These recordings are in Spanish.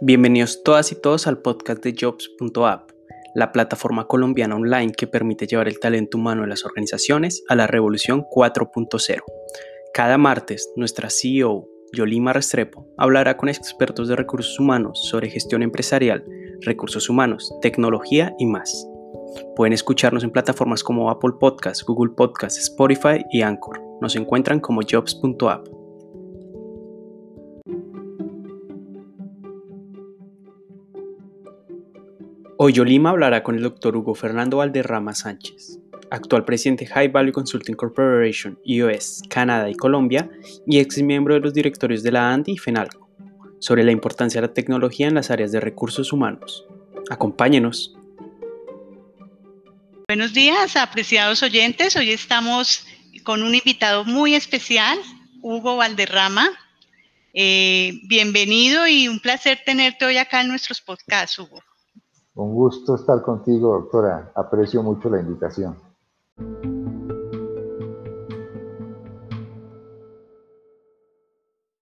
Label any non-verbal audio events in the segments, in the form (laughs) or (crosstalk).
Bienvenidos todas y todos al podcast de Jobs.app, la plataforma colombiana online que permite llevar el talento humano de las organizaciones a la revolución 4.0. Cada martes, nuestra CEO, Yolima Restrepo, hablará con expertos de recursos humanos sobre gestión empresarial, recursos humanos, tecnología y más. Pueden escucharnos en plataformas como Apple Podcasts, Google Podcasts, Spotify y Anchor. Nos encuentran como jobs.app. Hoy Yolima hablará con el doctor Hugo Fernando Valderrama Sánchez, actual presidente High Value Consulting Corporation, US, Canadá y Colombia, y ex miembro de los directorios de la ANDI y FENALCO, sobre la importancia de la tecnología en las áreas de recursos humanos. Acompáñenos. Buenos días, apreciados oyentes. Hoy estamos con un invitado muy especial, Hugo Valderrama. Eh, bienvenido y un placer tenerte hoy acá en nuestros podcasts, Hugo. Un gusto estar contigo, doctora. Aprecio mucho la invitación.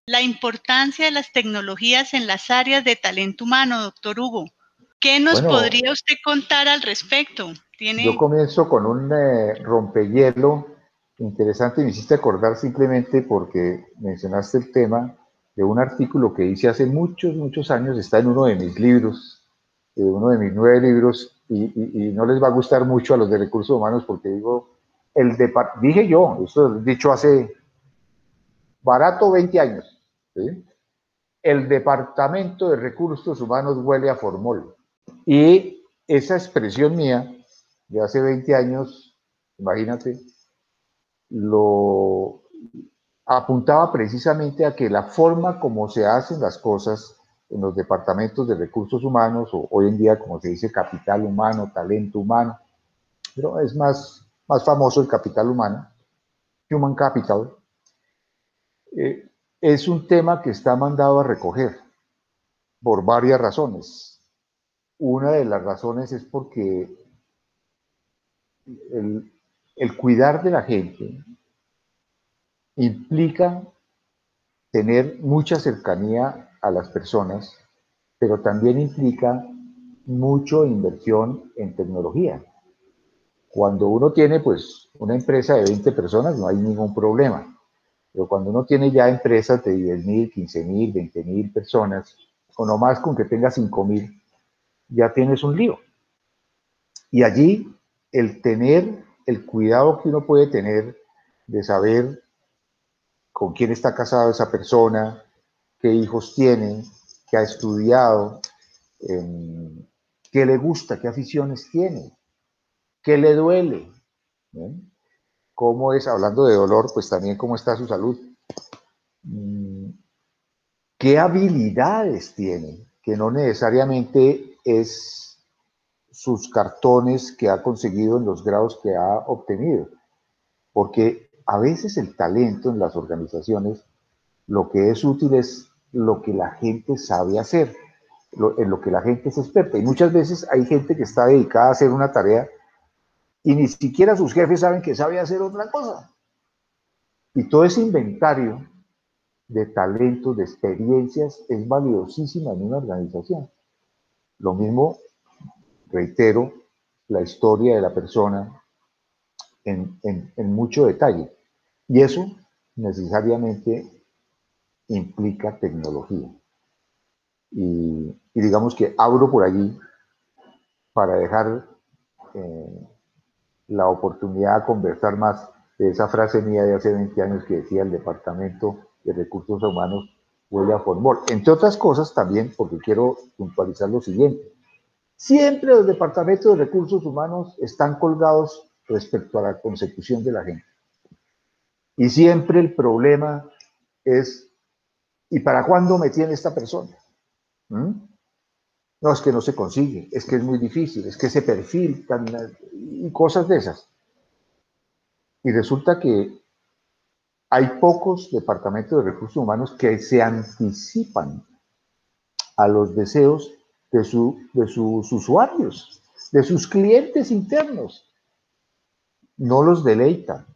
La importancia de las tecnologías en las áreas de talento humano, doctor Hugo. ¿Qué nos podría usted contar al respecto? Yo comienzo con un eh, rompehielo interesante me hiciste acordar simplemente porque mencionaste el tema de un artículo que hice hace muchos, muchos años, está en uno de mis libros, uno de mis nueve libros y, no les va a gustar mucho a los de recursos humanos porque digo, el dije yo, esto he dicho hace barato 20 años, el departamento de recursos humanos huele a formol. Y esa expresión mía de hace 20 años, imagínate, lo apuntaba precisamente a que la forma como se hacen las cosas en los departamentos de recursos humanos, o hoy en día como se dice capital humano, talento humano, pero es más, más famoso el capital humano, human capital, eh, es un tema que está mandado a recoger por varias razones. Una de las razones es porque el, el cuidar de la gente implica tener mucha cercanía a las personas, pero también implica mucho inversión en tecnología. Cuando uno tiene pues una empresa de 20 personas no hay ningún problema, pero cuando uno tiene ya empresas de 10 mil, 15 mil, 20 mil personas, o no más con que tenga 5 mil, ya tienes un lío. Y allí el tener el cuidado que uno puede tener de saber con quién está casado esa persona, qué hijos tiene, qué ha estudiado, em, qué le gusta, qué aficiones tiene, qué le duele, cómo es, hablando de dolor, pues también cómo está su salud, mm, qué habilidades tiene, que no necesariamente es sus cartones que ha conseguido en los grados que ha obtenido, porque a veces el talento en las organizaciones lo que es útil es lo que la gente sabe hacer, en lo que la gente es experta. Y muchas veces hay gente que está dedicada a hacer una tarea y ni siquiera sus jefes saben que sabe hacer otra cosa. Y todo ese inventario de talentos, de experiencias, es valiosísima en una organización. Lo mismo, reitero, la historia de la persona en, en mucho detalle. Y eso necesariamente implica tecnología. Y, digamos que abro por allí para dejar eh, la oportunidad de conversar más de esa frase mía de hace 20 años que decía el Departamento de Recursos Humanos huele a formol. Entre otras cosas también, porque quiero puntualizar lo siguiente. Siempre los departamentos de recursos humanos están colgados respecto a la consecución de la gente. Y siempre el problema es ¿Y para cuándo me tiene esta persona? ¿Mm? No, es que no se consigue, es que es muy difícil, es que ese perfil, y cosas de esas. Y resulta que hay pocos departamentos de recursos humanos que se anticipan a los deseos de, de sus usuarios, de sus clientes internos. No los deleitan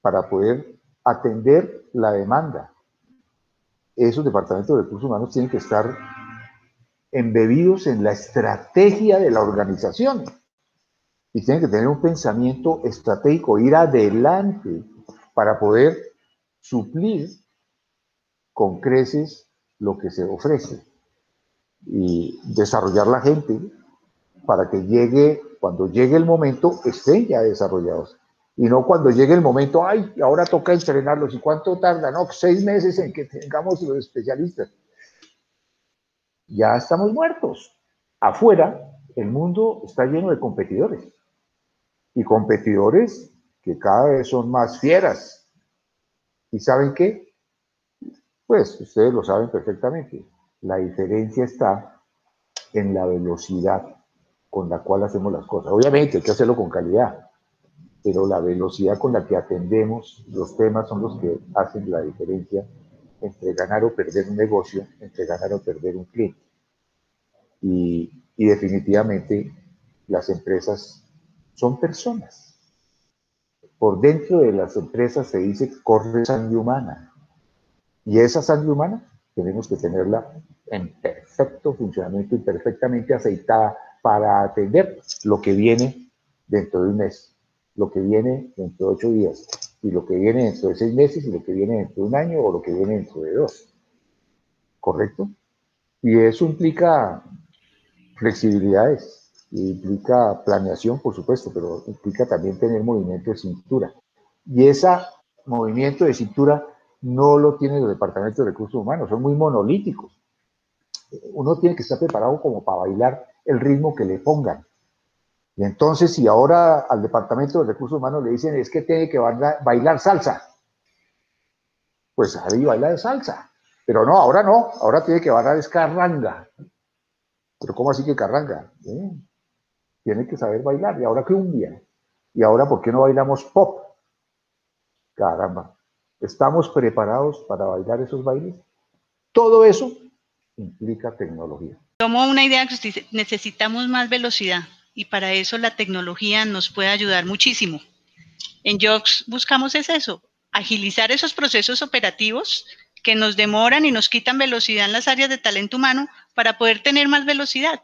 para poder atender la demanda esos departamentos de recursos humanos tienen que estar embebidos en la estrategia de la organización. Y tienen que tener un pensamiento estratégico, ir adelante para poder suplir con creces lo que se ofrece y desarrollar la gente para que llegue, cuando llegue el momento, estén ya desarrollados. Y no cuando llegue el momento, ay, ahora toca entrenarlos. ¿Y cuánto tarda? No, seis meses en que tengamos los especialistas. Ya estamos muertos. Afuera, el mundo está lleno de competidores. Y competidores que cada vez son más fieras. ¿Y saben qué? Pues ustedes lo saben perfectamente. La diferencia está en la velocidad con la cual hacemos las cosas. Obviamente hay que hacerlo con calidad, pero la velocidad con la que atendemos los temas son los que hacen la diferencia entre ganar o perder un negocio, entre ganar o perder un cliente. Y, definitivamente las empresas son personas. Por dentro de las empresas se dice corre sangre humana. Y esa sangre humana tenemos que tenerla en perfecto funcionamiento y perfectamente aceitada para atender lo que viene dentro de un mes, lo que viene dentro de ocho días, y lo que viene dentro de seis meses, y lo que viene dentro de un año, o lo que viene dentro de dos. ¿Correcto? Y eso implica flexibilidades, implica planeación, por supuesto, pero implica también tener movimiento de cintura. Y ese movimiento de cintura no lo tiene el Departamento de Recursos Humanos, son muy monolíticos. Uno tiene que estar preparado como para bailar el ritmo que le pongan. Y entonces, si ahora al Departamento de Recursos Humanos le dicen es que tiene que bailar, salsa, pues ahí baila de salsa. Pero no, ahora no, ahora tiene que bailar es carranga. Pero ¿cómo así que carranga? ¿Eh? Tiene que saber bailar. Y ahora cumbia. Y ahora, ¿por qué no bailamos pop? Caramba. ¿Estamos preparados para bailar esos bailes? Todo eso implica tecnología. Tomo una idea que necesitamos más velocidad y para eso la tecnología nos puede ayudar muchísimo. En Jobs buscamos es eso, agilizar esos procesos operativos que nos demoran y nos quitan velocidad en las áreas de talento humano para poder tener más velocidad.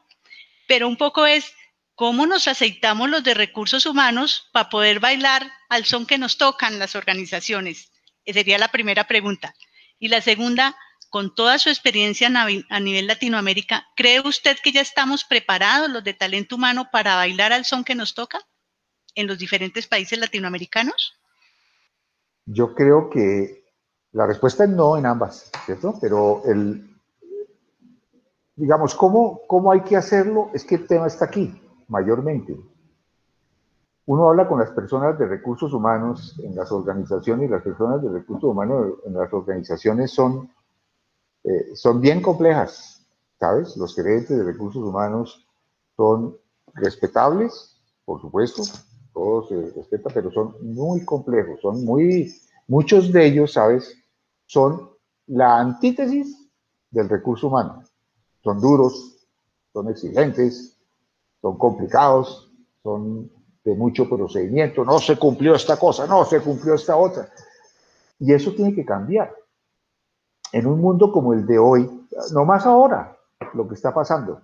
Pero un poco es cómo nos aceitamos los de recursos humanos para poder bailar al son que nos tocan las organizaciones. Esa sería la primera pregunta. Y la segunda, con toda su experiencia a nivel Latinoamérica, ¿cree usted que ya estamos preparados los de talento humano para bailar al son que nos toca en los diferentes países latinoamericanos? Yo creo que la respuesta es no en ambas, ¿cierto? Pero el, digamos, ¿cómo, ¿cómo hay que hacerlo? Es que el tema está aquí, mayormente uno habla con las personas de recursos humanos en las organizaciones y las personas de recursos humanos en las organizaciones son, eh, son bien complejas, ¿sabes? Los gerentes de recursos humanos son respetables, por supuesto, todos se respetan, pero son muy complejos, son muy, muchos de ellos, ¿sabes? Son la antítesis del recurso humano. Son duros, son exigentes, son complicados, son de mucho procedimiento, no se cumplió esta cosa, no se cumplió esta otra. Y eso tiene que cambiar. En un mundo como el de hoy, no más ahora, lo que está pasando,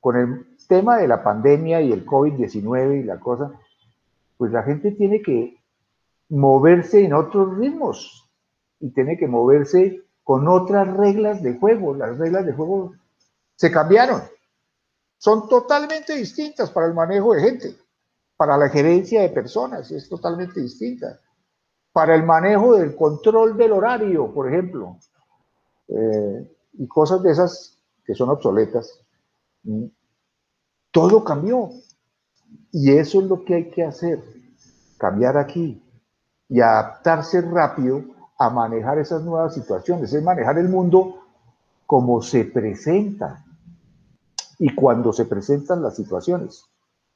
con el tema de la pandemia y el COVID-19 y la cosa, pues la gente tiene que moverse en otros ritmos y tiene que moverse con otras reglas de juego. Las reglas de juego se cambiaron. Son totalmente distintas para el manejo de gente. Para la gerencia de personas es totalmente distinta. Para el manejo del control del horario, por ejemplo, eh, y cosas de esas que son obsoletas, todo cambió. Y eso es lo que hay que hacer, cambiar aquí y adaptarse rápido a manejar esas nuevas situaciones, es manejar el mundo como se presenta y cuando se presentan las situaciones.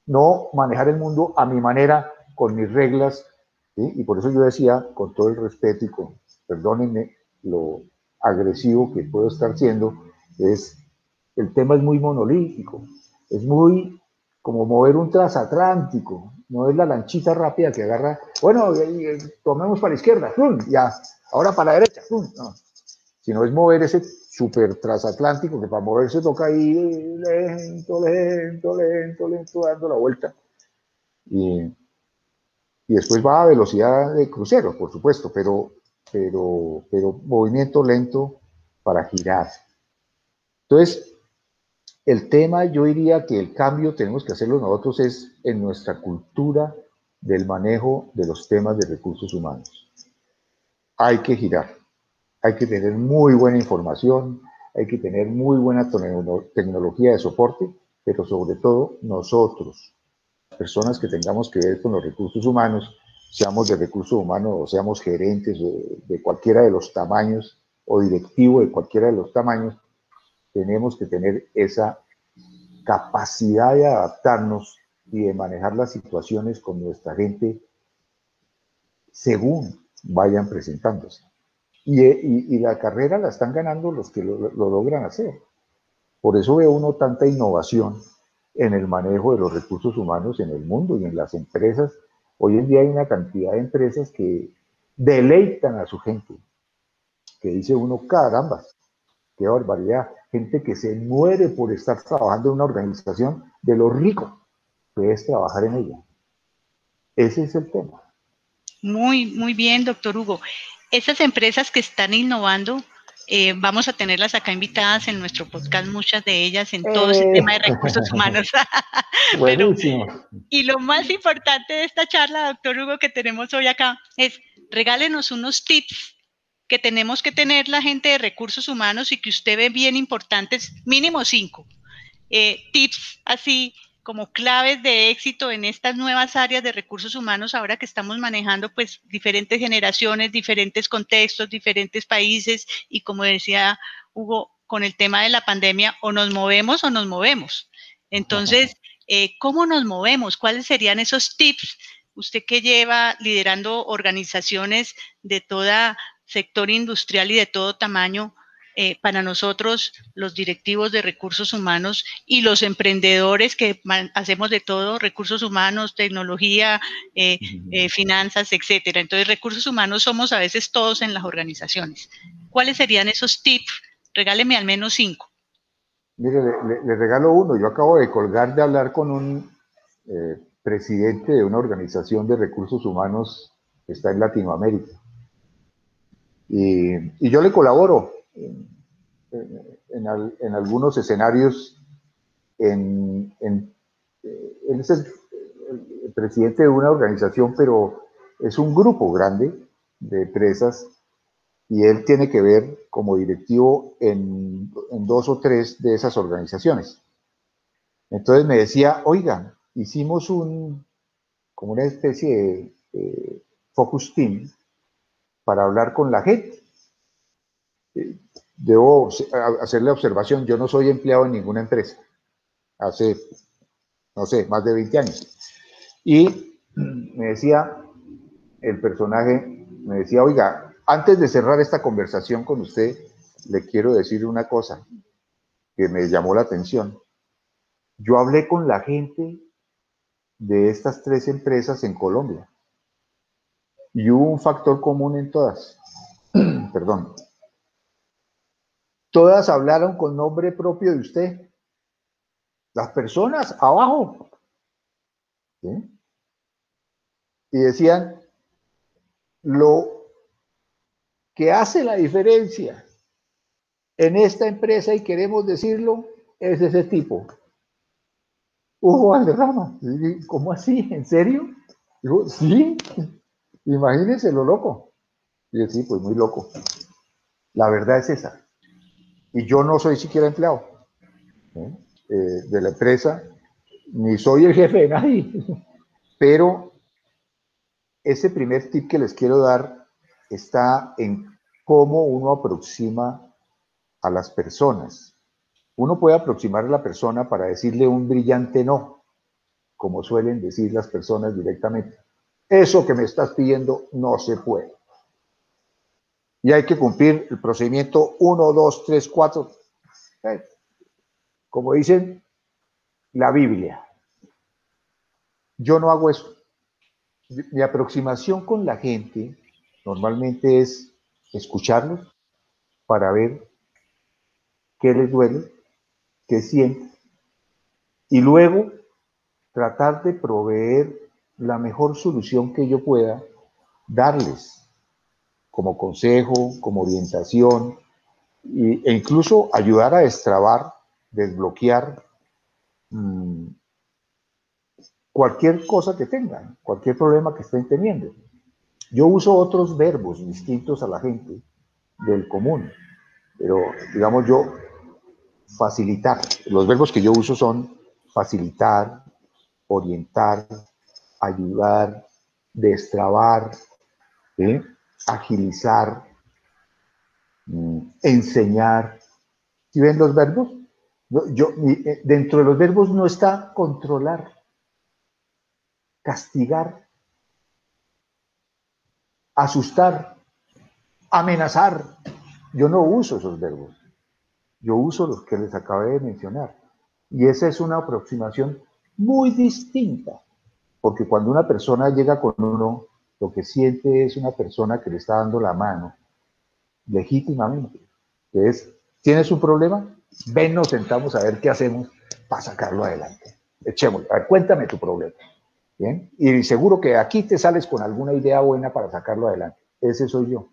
No manejar el mundo a mi manera, con mis reglas, y por eso yo decía, con todo el respeto y con, perdónenme lo agresivo que puedo estar siendo, es, el tema es muy monolítico, es muy como mover un transatlántico, no es la lanchita rápida que agarra, bueno, tomemos para la izquierda, ya, ahora para la derecha, no, sino es mover ese súper transatlántico, que para moverse toca ahí lento, lento, lento, lento, dando la vuelta. Y, y después va a velocidad de crucero, por supuesto, pero, pero, pero movimiento lento para girar. Entonces, el tema, yo diría que el cambio tenemos que hacerlo nosotros es en nuestra cultura del manejo de los temas de recursos humanos. Hay que girar, hay que tener muy buena información, hay que tener muy buena tecnología de soporte, pero sobre todo nosotros, personas que tengamos que ver con los recursos humanos, seamos de recursos humanos o seamos gerentes de, cualquiera de los tamaños o directivo de cualquiera de los tamaños, tenemos que tener esa capacidad de adaptarnos y de manejar las situaciones con nuestra gente según vayan presentándose. Y, la carrera la están ganando los que lo, lo, logran hacer. Por eso ve uno tanta innovación en el manejo de los recursos humanos en el mundo y en las empresas. Hoy en día hay una cantidad de empresas que deleitan a su gente, que dice uno, caramba, qué barbaridad, gente que se muere por estar trabajando en una organización de lo rico que es trabajar en ella. Ese es el tema. Muy, muy bien, doctor Hugo. Esas empresas que están innovando, eh, vamos a tenerlas acá invitadas en nuestro podcast, muchas de ellas en todo ese tema de recursos humanos. (laughs) Buenísimo. y lo más importante de esta charla, doctor Hugo, que tenemos hoy acá, es regálenos unos tips que tenemos que tener la gente de recursos humanos y que usted ve bien importantes, mínimo cinco. Eh, tips así como claves de éxito en estas nuevas áreas de recursos humanos ahora que estamos manejando pues diferentes generaciones, diferentes contextos, diferentes países y como decía Hugo, con el tema de la pandemia o nos movemos o nos movemos. Entonces, eh, ¿cómo nos movemos? ¿Cuáles serían esos tips? Usted que lleva liderando organizaciones de toda sector industrial y de todo tamaño, eh, para nosotros, los directivos de recursos humanos y los emprendedores que hacemos de todo, recursos humanos, tecnología, eh, eh, finanzas, etcétera. Entonces, recursos humanos somos a veces todos en las organizaciones. ¿Cuáles serían esos tips? Regáleme al menos cinco. Mire, le, regalo uno. Yo acabo de colgar de hablar con un presidente de una organización de recursos humanos que está en Latinoamérica. Y, yo le colaboro en, algunos escenarios. En, él es el, presidente de una organización, pero es un grupo grande de empresas y él tiene que ver como directivo en, dos o tres de esas organizaciones. Entonces me decía, oiga, hicimos un, como una especie de focus team para hablar con la gente. Eh, debo hacerle observación, yo no soy empleado en ninguna empresa, hace, no sé, más de 20 años. Y me decía el personaje, me decía, oiga, antes de cerrar esta conversación con usted, le quiero decir una cosa que me llamó la atención. Yo hablé con la gente de estas tres empresas en Colombia y hubo un factor común en todas. (clears throat) Perdón. Todas hablaron con nombre propio de usted. Las personas abajo. Y decían, lo que hace la diferencia en esta empresa, y queremos decirlo, es ese tipo. Hugo Valderrama. ¿Cómo así? ¿En serio? Digo, sí, Imagínense lo loco. Y sí, pues muy loco. La verdad es esa. Y yo no soy siquiera empleado eh, de la empresa, ni soy el jefe de nadie. (laughs) Pero ese primer tip que les quiero dar está en cómo uno aproxima a las personas. Uno puede aproximar a la persona para decirle un brillante no, como suelen decir las personas directamente. Eso que me estás pidiendo no se puede. Y hay que cumplir el procedimiento 1, 2, 3, 4. Como dicen la Biblia. Yo no hago eso. Mi aproximación con la gente normalmente es escucharlos para ver qué les duele, qué sienten, y luego tratar de proveer la mejor solución que yo pueda darles como consejo, como orientación, e incluso ayudar a destrabar, desbloquear mm, cualquier cosa que tengan, cualquier problema que estén teniendo. Yo uso otros verbos distintos a la gente del común, pero digamos yo, facilitar. Los verbos que yo uso son facilitar, orientar, ayudar, destrabar, agilizar, mm, enseñar. ¿Sí ven los verbos? Yo, eh, dentro de los verbos no está controlar, castigar, asustar, amenazar. Yo no uso esos verbos. Yo uso los que les acabé de mencionar. Y esa es una aproximación muy distinta, porque cuando una persona llega con uno, lo que siente es una persona que le está dando la mano, legítimamente, que es, ¿tienes un problema? Ven, nos sentamos a ver qué hacemos para sacarlo adelante. Echémoslo. A ver, cuéntame tu problema. ¿Bien? Y seguro que aquí te sales con alguna idea buena para sacarlo adelante. Ese soy yo.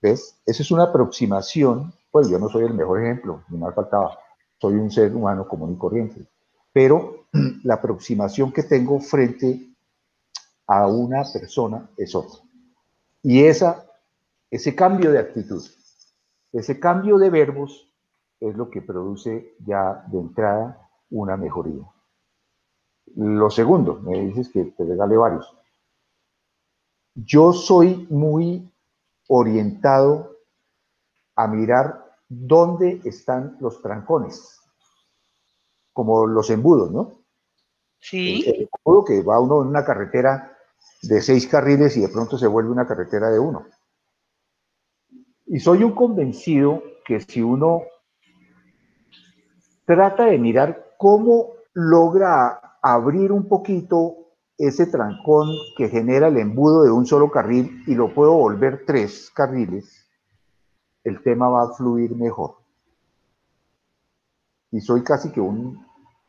¿Ves? Esa es una aproximación. Pues yo no soy el mejor ejemplo, ni más faltaba. Soy un ser humano común y corriente. Pero (clears throat) la aproximación que tengo frente a una persona es otra. Y esa, ese cambio de actitud, ese cambio de verbos es lo que produce ya de entrada una mejoría. Lo segundo, me dices que te regale varios. Yo soy muy orientado a mirar dónde están los trancones, como los embudos, ¿no? Sí. El, embudo que va uno en una carretera de seis carriles y de pronto se vuelve una carretera de uno. Y soy un convencido que si uno trata de mirar cómo logra abrir un poquito ese trancón que genera el embudo de un solo carril y lo puedo volver tres carriles, el tema va a fluir mejor. Y soy casi que un,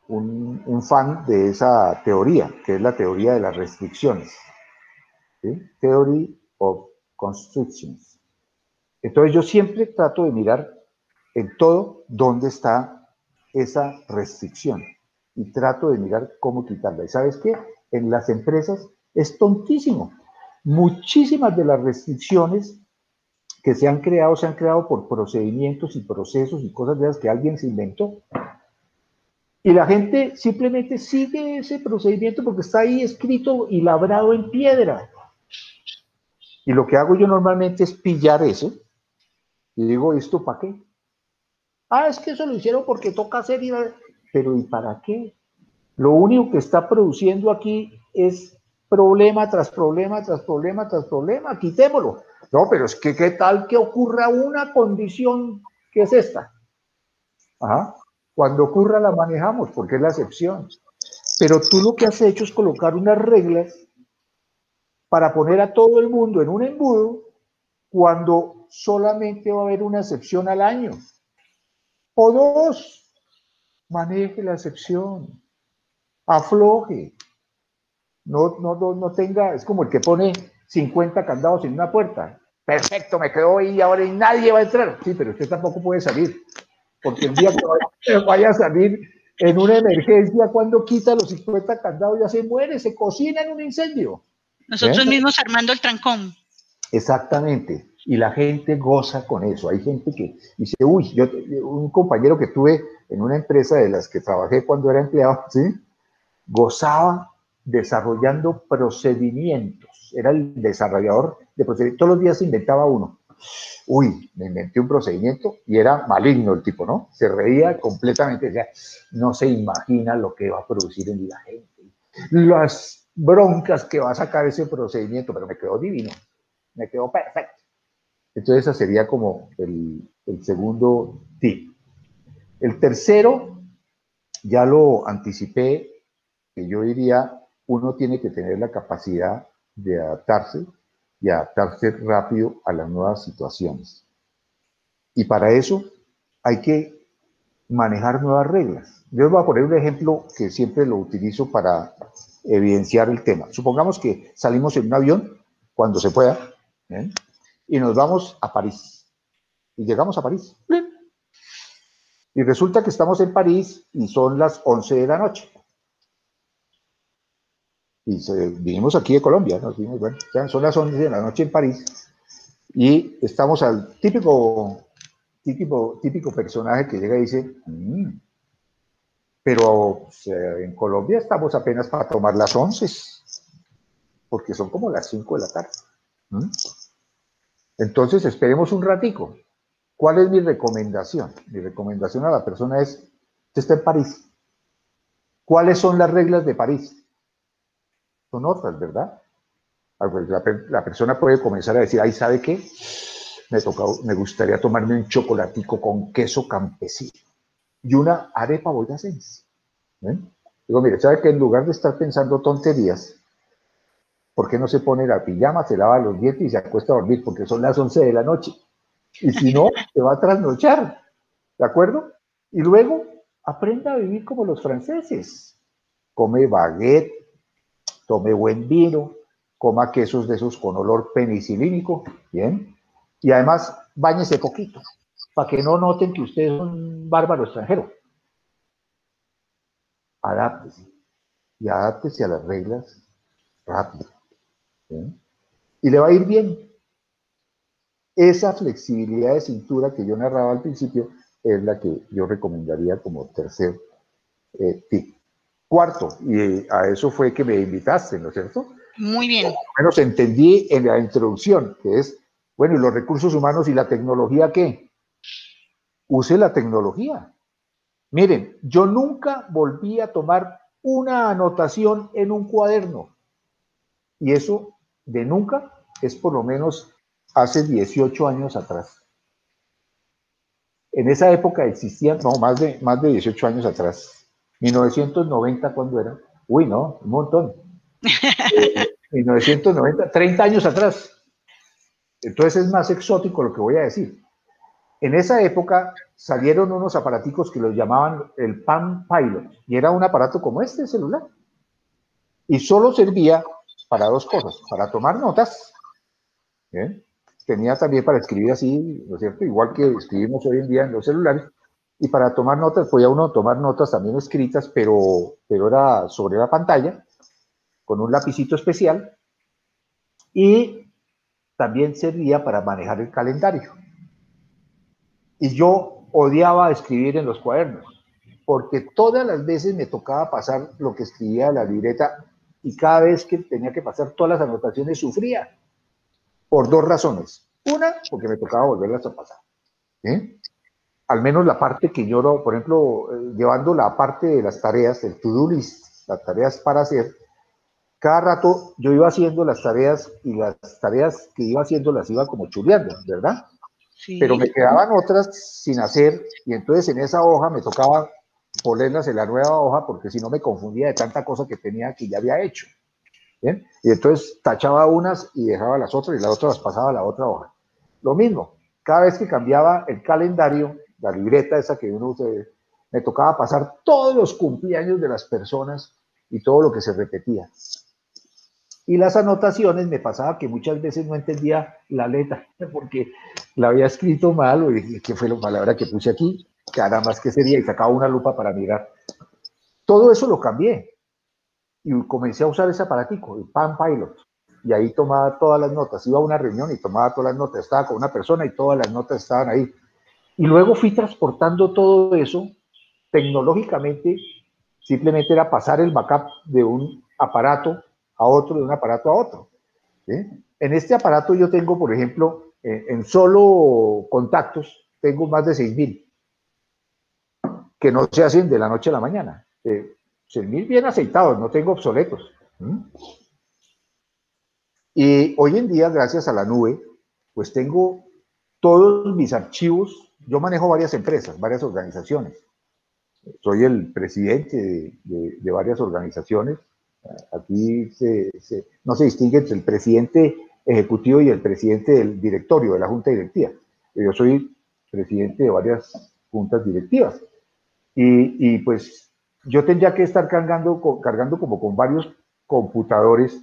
un, fan de esa teoría, que es la teoría de las restricciones. Theory of Constrictions. Entonces yo siempre trato de mirar en todo dónde está esa restricción y trato de mirar cómo quitarla. ¿Y sabes qué? En las empresas es tontísimo. Muchísimas de las restricciones que se han creado, se han creado por procedimientos y procesos y cosas de esas que alguien se inventó. Y la gente simplemente sigue ese procedimiento porque está ahí escrito y labrado en piedra. Y lo que hago yo normalmente es pillar eso y digo, ¿esto para qué? Ah, es que eso lo hicieron porque toca hacer y... Pero ¿y para qué? Lo único que está produciendo aquí es problema tras problema, tras problema, tras problema, quitémoslo. No, pero es que qué tal que ocurra una condición que es esta. Cuando ocurra la manejamos, porque es la excepción. Pero tú lo que has hecho es colocar unas reglas para poner a todo el mundo en un embudo cuando solamente va a haber una excepción al año. O dos, maneje la excepción, afloje, no, no, no, tenga, es como el que pone 50 candados en una puerta. Perfecto, me quedo ahí y ahora nadie va a entrar. Sí, pero usted tampoco puede salir, porque el día que vaya a salir en una emergencia, cuando quita los 50 candados ya se muere, se cocina en un incendio. Nosotros mismos armando el trancón. Exactamente y la gente goza con eso. Hay gente que dice, uy, yo, un compañero que tuve en una empresa de las que trabajé cuando era empleado, (laughs) ¿sí? gozaba desarrollando procedimientos. Era el desarrollador de procedimientos. Todos los días se inventaba uno. Uy, me inventé un procedimiento y era maligno el tipo, ¿no? Se reía completamente. Decía, no se imagina lo que va a producir en la gente. Las broncas que va a sacar ese procedimiento, pero me quedó divino. Me quedó perfecto. Entonces, ese sería como el, segundo tip. El tercero, ya lo anticipé, que yo diría, uno tiene que tener la capacidad de adaptarse y adaptarse rápido a las nuevas situaciones. Y para eso hay que manejar nuevas reglas. Yo les voy a poner un ejemplo que siempre lo utilizo para evidenciar el tema. Supongamos que salimos en un avión, cuando se pueda, ¿eh? y nos vamos a París. Y llegamos a París. Y resulta que estamos en París y son las 11 de la noche. Y vinimos aquí de Colombia, nos bueno, son las 11 de la noche en París y estamos al típico, típico, típico personaje que llega y dice, mm, pero en Colombia estamos apenas para tomar las 11, porque son como las 5 de la tarde. Entonces esperemos un ratico. ¿Cuál es mi recomendación? Mi recomendación a la persona es, usted está en París. ¿Cuáles son las reglas de París? Son otras, ¿verdad? Ah, pues, la, persona puede comenzar a decir, ay, ¿sabe qué? Me, toca, me gustaría tomarme un chocolatico con queso campesino y una arepa boyacense. ¿eh? Digo, mire, ¿sabe que en lugar de estar pensando tonterías, ¿por qué no se pone la pijama, se lava los dientes y se acuesta a dormir? Porque son las 11 de la noche. Y si no, (laughs) se va a trasnochar. ¿De acuerdo? Y luego aprenda a vivir como los franceses. Come baguette, tome buen vino, coma quesos de esos con olor penicilínico, ¿bien? Y además, bañese poquito, para que no noten que usted es un bárbaro extranjero. Adáptese. Y adáptese a las reglas rápido. Y le va a ir bien. Esa flexibilidad de cintura que yo narraba al principio es la que yo recomendaría como tercer eh, tip. Cuarto, y a eso fue que me invitaste, ¿no es cierto? Muy bien. Al menos entendí en la introducción, que es, bueno, ¿y los recursos humanos y la tecnología qué? Use la tecnología. Miren, yo nunca volví a tomar una anotación en un cuaderno. Y eso de nunca es por lo menos hace 18 años atrás. En esa época existían, no, más de, más de 18 años atrás. 1990, ¿cuándo era? Uy, no, un montón. (laughs) 1990, 30 años atrás. Entonces es más exótico lo que voy a decir. En esa época salieron unos aparaticos que los llamaban el Pan Pilot y era un aparato como este celular. Y solo servía para dos cosas, para tomar notas. Tenía también para escribir así, ¿no es cierto? Igual que escribimos hoy en día en los celulares. Y para tomar notas, podía uno tomar notas también escritas, pero, pero era sobre la pantalla con un lapicito especial y también servía para manejar el calendario. Y yo odiaba escribir en los cuadernos, porque todas las veces me tocaba pasar lo que escribía la libreta y cada vez que tenía que pasar todas las anotaciones sufría, por dos razones. Una, porque me tocaba volverlas a pasar. Al menos la parte que yo, por ejemplo, eh, llevando la parte de las tareas, el to-do list, las tareas para hacer, cada rato yo iba haciendo las tareas y las tareas que iba haciendo las iba como chuleando, ¿verdad? Sí. Pero me quedaban otras sin hacer y entonces en esa hoja me tocaba ponerlas en la nueva hoja porque si no me confundía de tanta cosa que tenía que ya había hecho. ¿bien? Y entonces tachaba unas y dejaba las otras y las otras las pasaba a la otra hoja. Lo mismo, cada vez que cambiaba el calendario, la libreta esa que uno me tocaba pasar todos los cumpleaños de las personas y todo lo que se repetía. Y las anotaciones me pasaba que muchas veces no entendía la letra (laughs) porque la había escrito mal o dije, ¿qué fue la palabra que puse aquí? Nada más que sería y sacaba una lupa para mirar. Todo eso lo cambié y comencé a usar ese aparatico, el Pan Pilot. Y ahí tomaba todas las notas. Iba a una reunión y tomaba todas las notas. Estaba con una persona y todas las notas estaban ahí. Y luego fui transportando todo eso tecnológicamente. Simplemente era pasar el backup de un aparato a otro, de un aparato a otro. En este aparato yo tengo, por ejemplo, en solo contactos, tengo más de 6.000 que no se hacen de la noche a la mañana. Eh, 6.000 bien aceitados, no tengo obsoletos. Y hoy en día, gracias a la nube, pues tengo todos mis archivos. Yo manejo varias empresas, varias organizaciones. Soy el presidente de varias organizaciones Aquí no se distingue entre el presidente ejecutivo y el presidente del directorio, de la junta directiva. Yo soy presidente de varias juntas directivas. Y, pues yo tendría que estar cargando, cargando como con varios computadores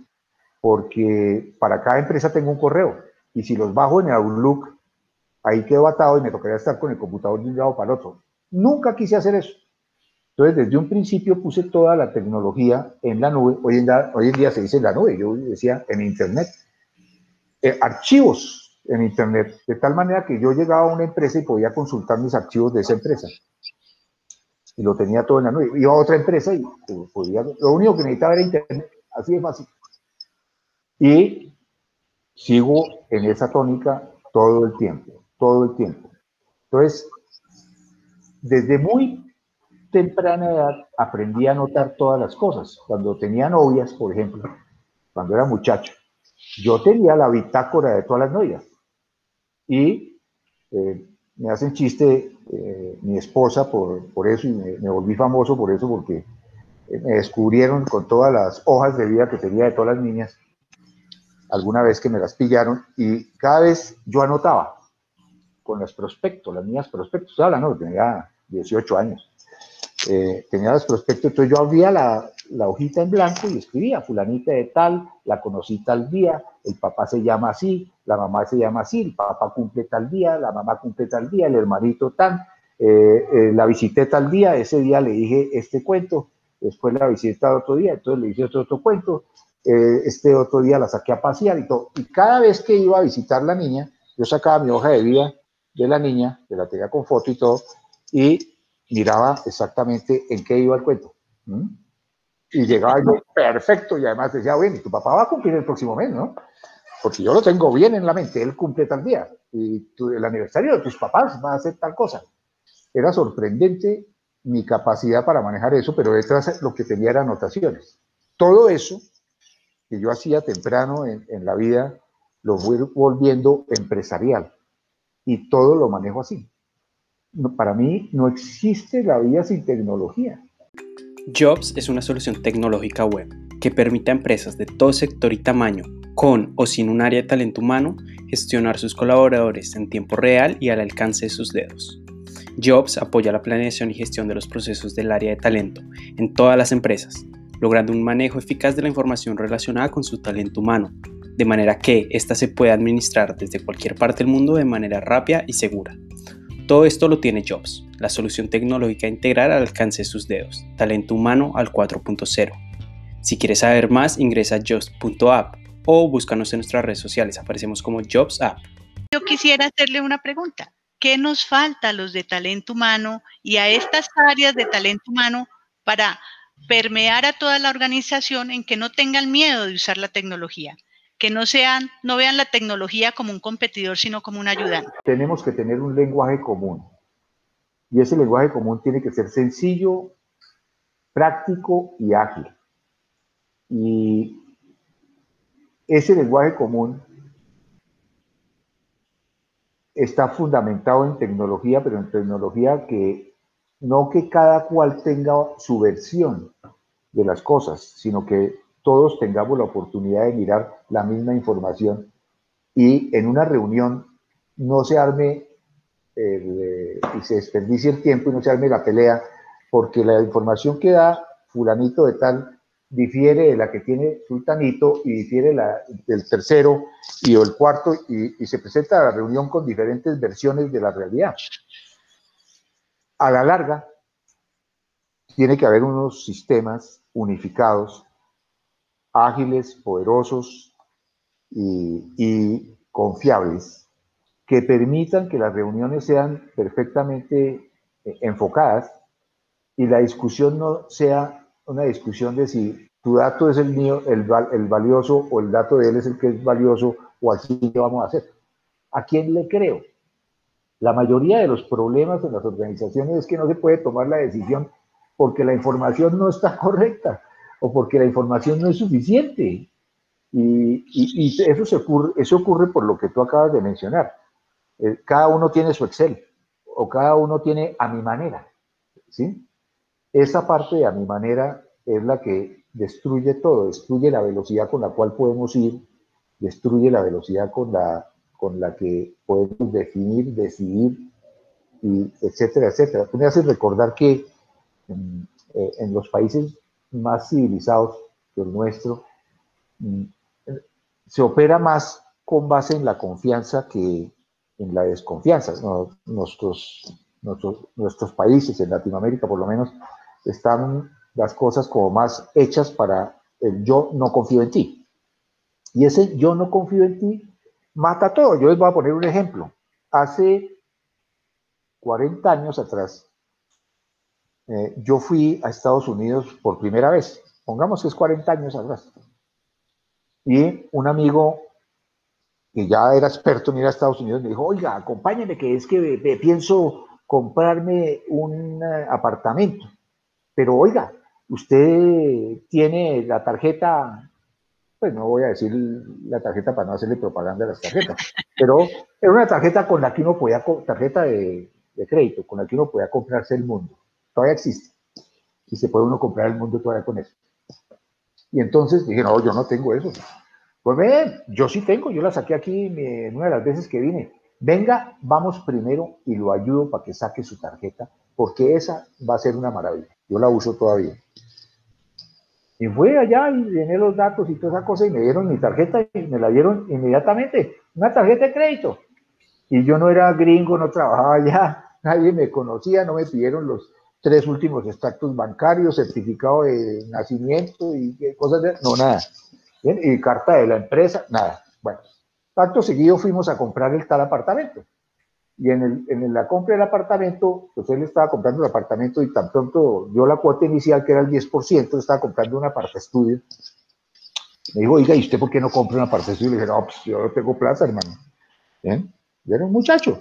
porque para cada empresa tengo un correo y si los bajo en Outlook, ahí quedo atado y me tocaría estar con el computador de un lado para el otro. Nunca quise hacer eso. Entonces, desde un principio puse toda la tecnología en la nube. Hoy en día, hoy en día se dice en la nube, yo decía en Internet. Eh, archivos en Internet, de tal manera que yo llegaba a una empresa y podía consultar mis archivos de esa empresa. Y lo tenía todo en la nube. Iba a otra empresa y podía, lo único que necesitaba era Internet, así de fácil. Y sigo en esa tónica todo el tiempo, todo el tiempo. Entonces, desde muy temprana edad aprendí a notar todas las cosas. Cuando tenía novias, por ejemplo, cuando era muchacho, yo tenía la bitácora de todas las novias. Y eh, me hacen chiste eh, mi esposa por, por eso y me, volví famoso por eso porque eh, me descubrieron con todas las hojas de vida que tenía de todas las niñas alguna vez que me las pillaron y cada vez yo anotaba con los prospectos, las niñas prospectos, habla, no, tenía 18 años eh, tenía los prospectos, entonces yo abría la, hojita en blanco y escribía, fulanita de tal, la conocí tal día, el papá se llama así, la mamá se llama así, el papá cumple tal día, la mamá cumple tal día, el hermanito tal, eh, eh, la visité tal día, ese día le dije este cuento, después la visité otro día, entonces le otro, otro cuento, este otro día la saqué a pasear y todo. Y cada vez que iba a visitar la niña, yo sacaba mi hoja de vida de la niña, que la tenía con foto y todo, y miraba exactamente en qué iba el cuento. Y llegaba yo, perfecto, y además decía, bueno, tu papá va a cumplir el próximo mes, ¿no? Porque yo lo tengo bien en la mente, él cumple tal día, y el aniversario de tus papás va a hacer tal cosa. Era sorprendente mi capacidad para manejar eso, pero detrás lo que tenía eran anotaciones. Todo eso que yo hacía temprano en, la vida, lo voy volviendo empresarial. Y todo lo manejo así para mí no existe la vida sin tecnología. Jobs es una solución tecnológica web que permite a empresas de todo sector y tamaño, con o sin un área de talento humano, gestionar sus colaboradores en tiempo real y al alcance de sus dedos. Jobs apoya la planeación y gestión de los procesos del área de talento en todas las empresas, logrando un manejo eficaz de la información relacionada con su talento humano, de manera que ésta se pueda administrar desde cualquier parte del mundo de manera rápida y segura. Todo esto lo tiene Jobs, la solución tecnológica integral al alcance de sus dedos, talento humano al 4.0. Si quieres saber más, ingresa a jobs.app o búscanos en nuestras redes sociales, aparecemos como Jobs App. Yo quisiera hacerle una pregunta. ¿Qué nos falta a los de talento humano y a estas áreas de talento humano para permear a toda la organización en que no tengan miedo de usar la tecnología? Que no sean, no vean la tecnología como un competidor, sino como un ayudante. Tenemos que tener un lenguaje común. Y ese lenguaje común tiene que ser sencillo, práctico y ágil. Y ese lenguaje común está fundamentado en tecnología, pero en tecnología que no que cada cual tenga su versión de las cosas, sino que todos tengamos la oportunidad de mirar la misma información y en una reunión no se arme eh, y se desperdicie el tiempo y no se arme la pelea, porque la información que da fulanito de tal difiere de la que tiene sultanito y difiere la, del tercero y el cuarto y se presenta a la reunión con diferentes versiones de la realidad. A la larga, tiene que haber unos sistemas unificados ágiles, poderosos y, confiables que permitan que las reuniones sean perfectamente eh, enfocadas y la discusión no sea una discusión de si tu dato es el mío, el, valioso, o el dato de él es el que es valioso, o así que vamos a hacer. ¿A quién le creo? La mayoría de los problemas en las organizaciones es que no se puede tomar la decisión porque la información no está (laughs) correcta o porque la información no es suficiente. Y, eso, se ocurre, eso ocurre por lo que tú acabas de mencionar. Eh, cada uno tiene su Excel o cada uno tiene a mi manera. ¿sí? Esa parte de a mi manera es la que destruye todo, destruye la velocidad con la cual podemos ir, destruye la velocidad con la, con la que podemos definir, decidir y etcétera, etcétera. Tú me haces recordar que en, eh, en los países más civilizados que el nuestro, mm, se opera más con base en la confianza que en la desconfianza. Nuestros, nuestros, nuestros países, en Latinoamérica por lo menos, están las cosas como más hechas para el yo no confío en ti. Y ese yo no confío en ti mata todo. Yo les voy a poner un ejemplo. Hace 40 años atrás, eh, yo fui a Estados Unidos por primera vez. Pongamos que es 40 años atrás. Y un amigo que ya era experto en ir a Estados Unidos me dijo, oiga, acompáñeme, que es que pienso comprarme un eh, apartamento. Pero oiga, usted tiene la tarjeta, pues no voy a decir la tarjeta para no hacerle propaganda a las tarjetas, pero era una tarjeta con la que uno podía, tarjeta de, de crédito, con la que uno podía comprarse el mundo. Todavía existe. Y se puede uno comprar el mundo todavía con eso. Y entonces dije, no, yo no tengo eso. Pues ven, yo sí tengo, yo la saqué aquí en una de las veces que vine. Venga, vamos primero y lo ayudo para que saque su tarjeta, porque esa va a ser una maravilla. Yo la uso todavía. Y fui allá y llené los datos y toda esa cosa y me dieron mi tarjeta y me la dieron inmediatamente. Una tarjeta de crédito. Y yo no era gringo, no trabajaba allá, (laughs) nadie me conocía, no me pidieron los tres últimos extractos bancarios, certificado de nacimiento y cosas de... No, nada. Y carta de la empresa, nada. Bueno, tanto seguido fuimos a comprar el tal apartamento. Y en, el, en la compra del apartamento, pues él estaba comprando el apartamento y tan pronto dio la cuota inicial, que era el 10%, estaba comprando una parte estudio. Me dijo, oiga, ¿y usted por qué no compra una parte estudio? Y le dije, no, pues yo no tengo plata, hermano. ¿Bien? Yo era un muchacho.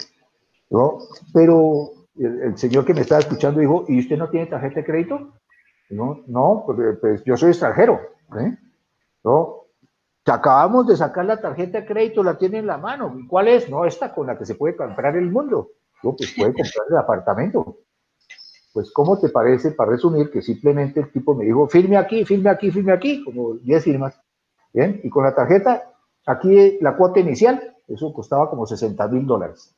¿no? Pero el, señor que me estaba escuchando dijo, ¿y usted no tiene tarjeta de crédito? No, no, pues, pues yo soy extranjero. ¿eh? ¿No? acabamos de sacar la tarjeta de crédito, la tiene en la mano. ¿Y cuál es? No, esta con la que se puede comprar el mundo. No, pues puede comprar el apartamento. Pues, ¿cómo te parece, para resumir, que simplemente el tipo me dijo, firme aquí, firme aquí, firme aquí, como 10 firmas. Bien, y con la tarjeta, aquí la cuota inicial, eso costaba como 60 mil dólares,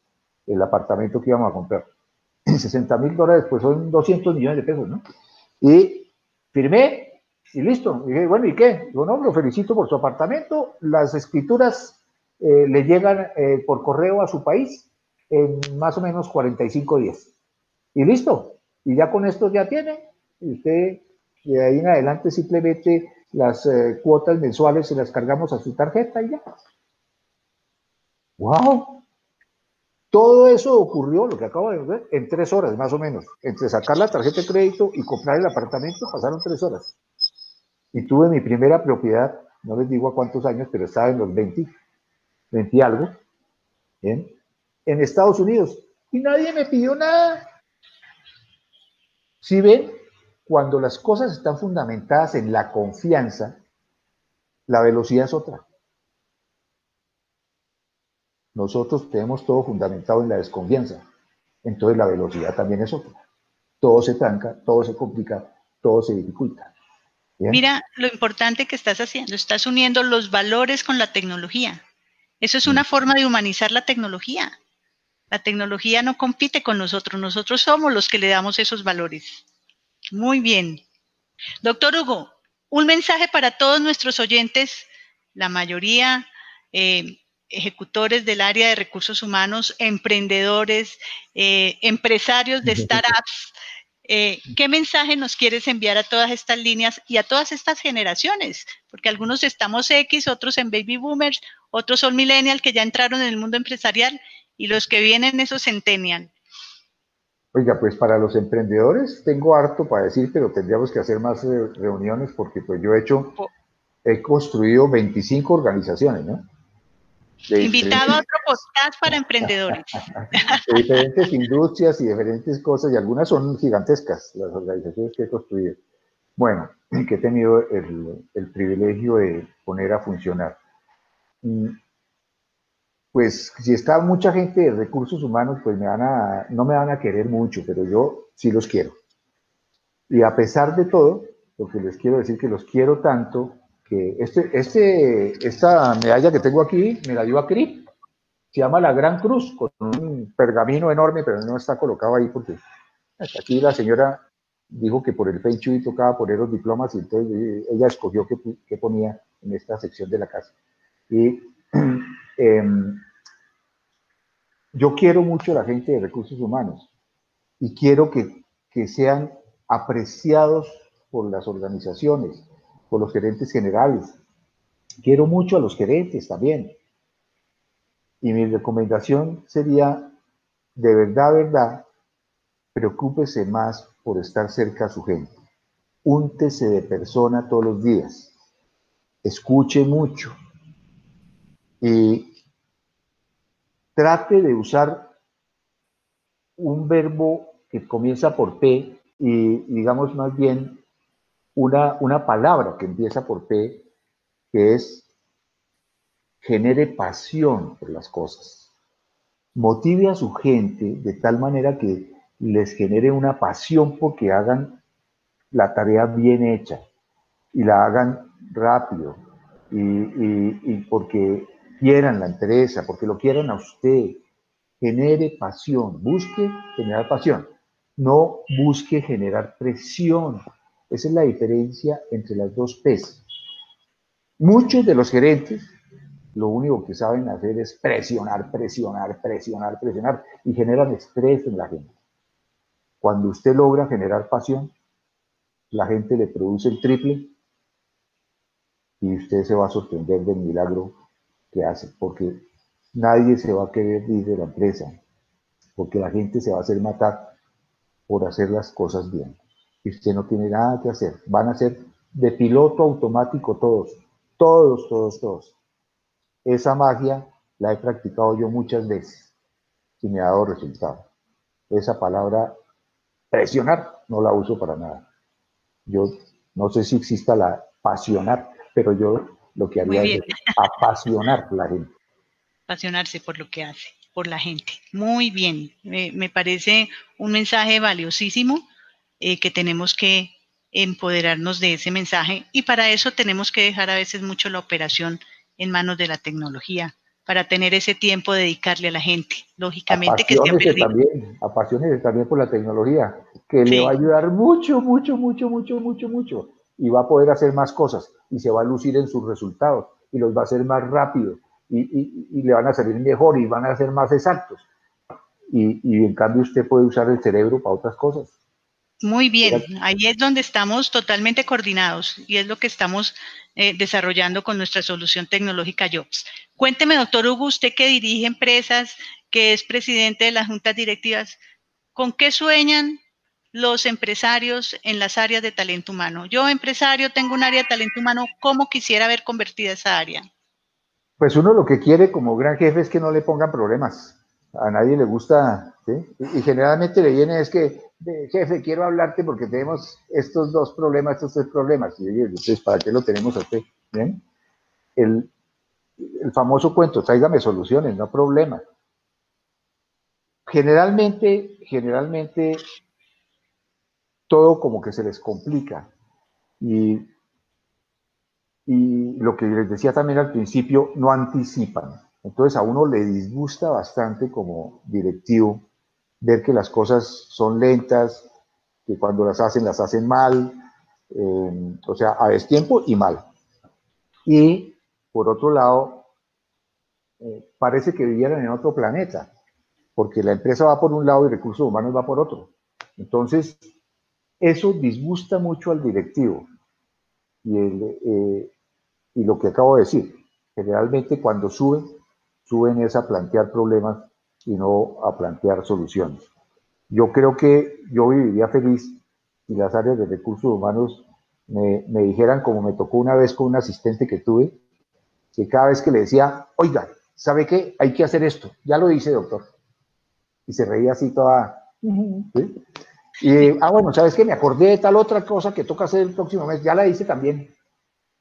el apartamento que íbamos a comprar. 60 mil dólares, pues son 200 millones de pesos, ¿no? Y firmé y listo. Y dije, bueno, ¿y qué? Yo no, lo felicito por su apartamento. Las escrituras eh, le llegan eh, por correo a su país en más o menos 45 días. Y listo. Y ya con esto ya tiene. Y usted de ahí en adelante simplemente las eh, cuotas mensuales se las cargamos a su tarjeta y ya. ¡Wow! Todo eso ocurrió, lo que acabo de ver, en tres horas más o menos. Entre sacar la tarjeta de crédito y comprar el apartamento pasaron tres horas. Y tuve mi primera propiedad, no les digo a cuántos años, pero estaba en los 20, 20 y algo, en Estados Unidos. Y nadie me pidió nada. Si ven, cuando las cosas están fundamentadas en la confianza, la velocidad es otra. Nosotros tenemos todo fundamentado en la desconfianza. Entonces la velocidad también es otra. Todo se tranca, todo se complica, todo se dificulta. Mira lo importante que estás haciendo. Estás uniendo los valores con la tecnología. Eso es una forma de humanizar la tecnología. La tecnología no compite con nosotros, nosotros somos los que le damos esos valores. Muy bien. Doctor Hugo, un mensaje para todos nuestros oyentes, la mayoría eh, ejecutores del área de recursos humanos, emprendedores, eh, empresarios de startups. Eh, ¿Qué mensaje nos quieres enviar a todas estas líneas y a todas estas generaciones? Porque algunos estamos X, otros en baby boomers, otros son millennial que ya entraron en el mundo empresarial y los que vienen esos centennial. Oiga, pues para los emprendedores tengo harto para decir, pero tendríamos que hacer más reuniones porque pues yo he hecho, oh. he construido 25 organizaciones, ¿no? Invitado a otro podcast para emprendedores. (laughs) De diferentes industrias y diferentes cosas, y algunas son gigantescas, las organizaciones que he construido. Bueno, (clears throat) que he tenido el, el privilegio de poner a funcionar. Mm, pues si está mucha gente de recursos humanos, pues me van a, no me van a querer mucho, pero yo sí los quiero. Y a pesar de todo, lo que les quiero decir que los quiero tanto este, este, esta medalla que tengo aquí me la dio a CRIP. Se llama la Gran Cruz, con un pergamino enorme, pero no está colocado ahí porque aquí la señora dijo que por el Feng Shui tocaba poner los diplomas y entonces eh, ella escogió qué, ponía en esta sección de la casa. Y (clears throat) em, yo quiero mucho a la gente de recursos humanos y quiero que, que sean apreciados por las organizaciones, por los gerentes generales. Quiero mucho a los gerentes también. Y mi recomendación sería, de verdad, verdad, preocúpese más por estar cerca a su gente. Úntese de persona todos los días. Escuche mucho. Y trate de usar un verbo que comienza por P y digamos más bien una, una palabra que empieza por P, que es genere pasión por las cosas. Motive a su gente de tal manera que les genere una pasión porque hagan la tarea bien hecha y la hagan rápido y, porque quieran la empresa, porque lo quieran a usted. Genere pasión, busque generar pasión, no busque generar presión. Esa es la diferencia entre las dos P's. Muchos de los gerentes lo único que saben hacer es presionar, presionar, presionar, presionar y generan estrés en la gente. Cuando usted logra generar pasión, la gente le produce el triple y usted se va a sorprender del milagro que hace, porque nadie se va a querer ir de la empresa, porque la gente se va a hacer matar por hacer las cosas bien. Y usted no tiene nada que hacer. Van a ser de piloto automático todos, todos, todos, todos. Esa magia la he practicado yo muchas veces y me ha dado resultado. Esa palabra presionar no la uso para nada. Yo no sé si exista la pasionar, pero yo lo que haría es (laughs) apasionar a la gente. Apasionarse por lo que hace, por la gente. Muy bien, me, parece un mensaje valiosísimo eh, que tenemos que empoderarnos de ese mensaje y para eso tenemos que dejar a veces mucho la operación en manos de la tecnología para tener ese tiempo de dedicarle a la gente. Lógicamente que se también, apasiones también por la tecnología, que le va a ayudar mucho, mucho, mucho, mucho, mucho, mucho. Y va a poder hacer más cosas y se va a lucir en sus resultados y los va a hacer más rápido y, y, le van a salir mejor y van a ser más exactos. Y, y en cambio usted puede usar el cerebro para otras cosas. Muy bien, ahí es donde estamos totalmente coordinados y es lo que estamos eh, desarrollando con nuestra solución tecnológica Jobs. Cuénteme, doctor Hugo, usted que dirige empresas, que es presidente de las juntas directivas, ¿con qué sueñan los empresarios en las áreas de talento humano? Yo, empresario, tengo un área de talento humano, ¿cómo quisiera ver convertida esa área? Pues uno lo que quiere como gran jefe es que no le pongan problemas. A nadie le gusta, ¿sí? y generalmente le viene es que jefe, quiero hablarte porque tenemos estos dos problemas, estos tres problemas. Y entonces, ¿para qué lo tenemos a usted? ¿Bien? El, el famoso cuento, tráigame soluciones, no problemas. Generalmente, generalmente, todo como que se les complica. Y, y lo que les decía también al principio, no anticipan. Entonces a uno le disgusta bastante como directivo ver que las cosas son lentas, que cuando las hacen las hacen mal, eh, o sea, a destiempo y mal. Y por otro lado, eh, parece que vivieran en otro planeta, porque la empresa va por un lado y recursos humanos va por otro. Entonces, eso disgusta mucho al directivo. Y, eh, y lo que acabo de decir, generalmente cuando suben, suben es a plantear problemas y no a plantear soluciones. Yo creo que yo viviría feliz si las áreas de recursos humanos me, me dijeran, como me tocó una vez con un asistente que tuve, que cada vez que le decía, oiga, ¿sabe qué? Hay que hacer esto. Ya lo dice, doctor. Y se reía así toda. Y, ah, bueno, ¿sabes qué? Me acordé de tal otra cosa que toca hacer el próximo mes. Ya la hice también.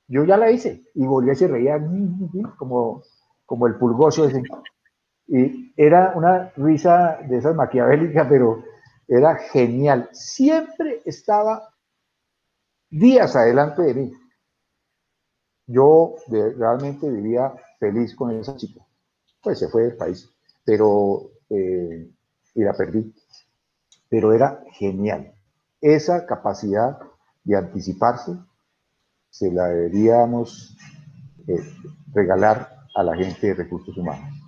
Yo ya la hice. Y volvía y se reía como, como el pulgoso ese. Y era una risa de esas maquiavélicas, pero era genial. Siempre estaba días adelante de mí. Yo realmente vivía feliz con esa chica. pues se fue del país, pero, eh, y la perdí. Pero era genial. Esa capacidad de anticiparse se la deberíamos eh, regalar a la gente de recursos humanos.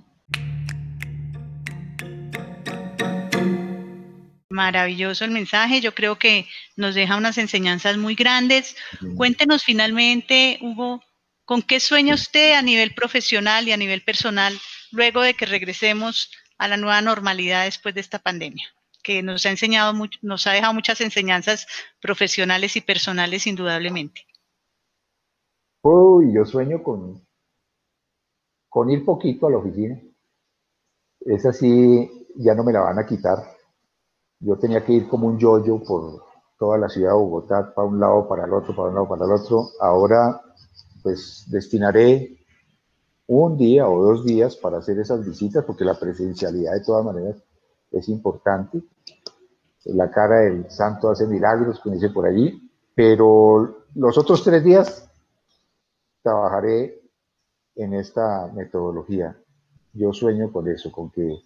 Maravilloso el mensaje, yo creo que nos deja unas enseñanzas muy grandes. Cuéntenos finalmente, Hugo, ¿con qué sueña usted a nivel profesional y a nivel personal luego de que regresemos a la nueva normalidad después de esta pandemia? Que nos ha enseñado, nos ha dejado muchas enseñanzas profesionales y personales indudablemente. Uy, yo sueño con, con ir poquito a la oficina. Esa sí, ya no me la van a quitar yo tenía que ir como un yoyo por toda la ciudad de Bogotá, para un lado, para el otro, para un lado, para el otro. Ahora, pues destinaré un día o dos días para hacer esas visitas, porque la presencialidad de todas maneras es importante. La cara del santo hace milagros, como dice por allí, pero los otros tres días trabajaré en esta metodología. Yo sueño con eso, con que,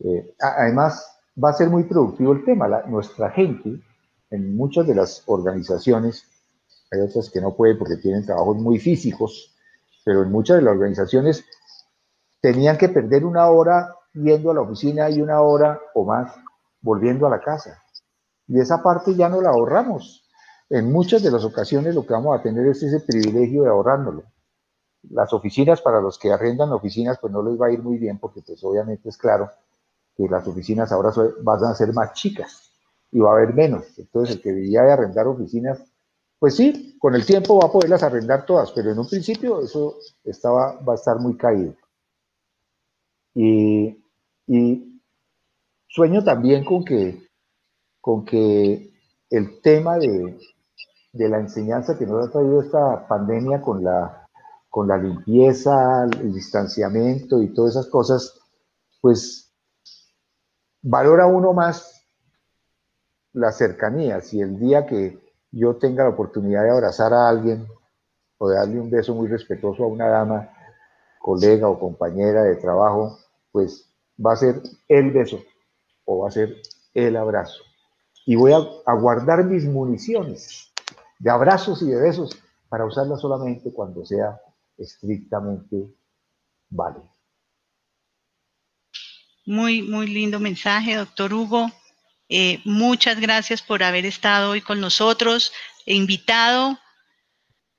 eh, además, va a ser muy productivo el tema. nuestra gente, en muchas de las organizaciones, hay otras que no pueden porque tienen trabajos muy físicos, pero en muchas de las organizaciones tenían que perder una hora yendo a la oficina y una hora o más volviendo a la casa. Y esa parte ya no la ahorramos. En muchas de las ocasiones lo que vamos a tener es ese privilegio de ahorrándolo. Las oficinas, para los que arrendan oficinas, pues no les va a ir muy bien porque pues obviamente es claro que las oficinas ahora van a ser más chicas y va a haber menos. Entonces, el que vivía de arrendar oficinas, pues sí, con el tiempo va a poderlas arrendar todas, pero en un principio eso estaba, va a estar muy caído. Y, sueño también con que, con que el tema de, de la enseñanza que nos ha traído esta pandemia con la, con la limpieza, el distanciamiento y todas esas cosas, pues valora uno más la cercanía. Si el día que yo tenga la oportunidad de abrazar a alguien o de darle un beso muy respetuoso a una dama, colega o compañera de trabajo, pues va a ser el beso o va a ser el abrazo. Y voy a, guardar mis municiones de abrazos y de besos para usarlas solamente cuando sea estrictamente válido. Muy, muy lindo mensaje, doctor Hugo. Eh, muchas gracias por haber estado hoy con nosotros, e invitado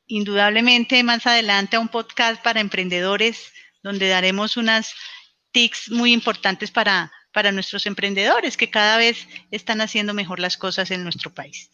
indudablemente más adelante a un podcast para emprendedores donde daremos unas tics muy importantes para, para nuestros emprendedores que cada vez están haciendo mejor las cosas en nuestro país.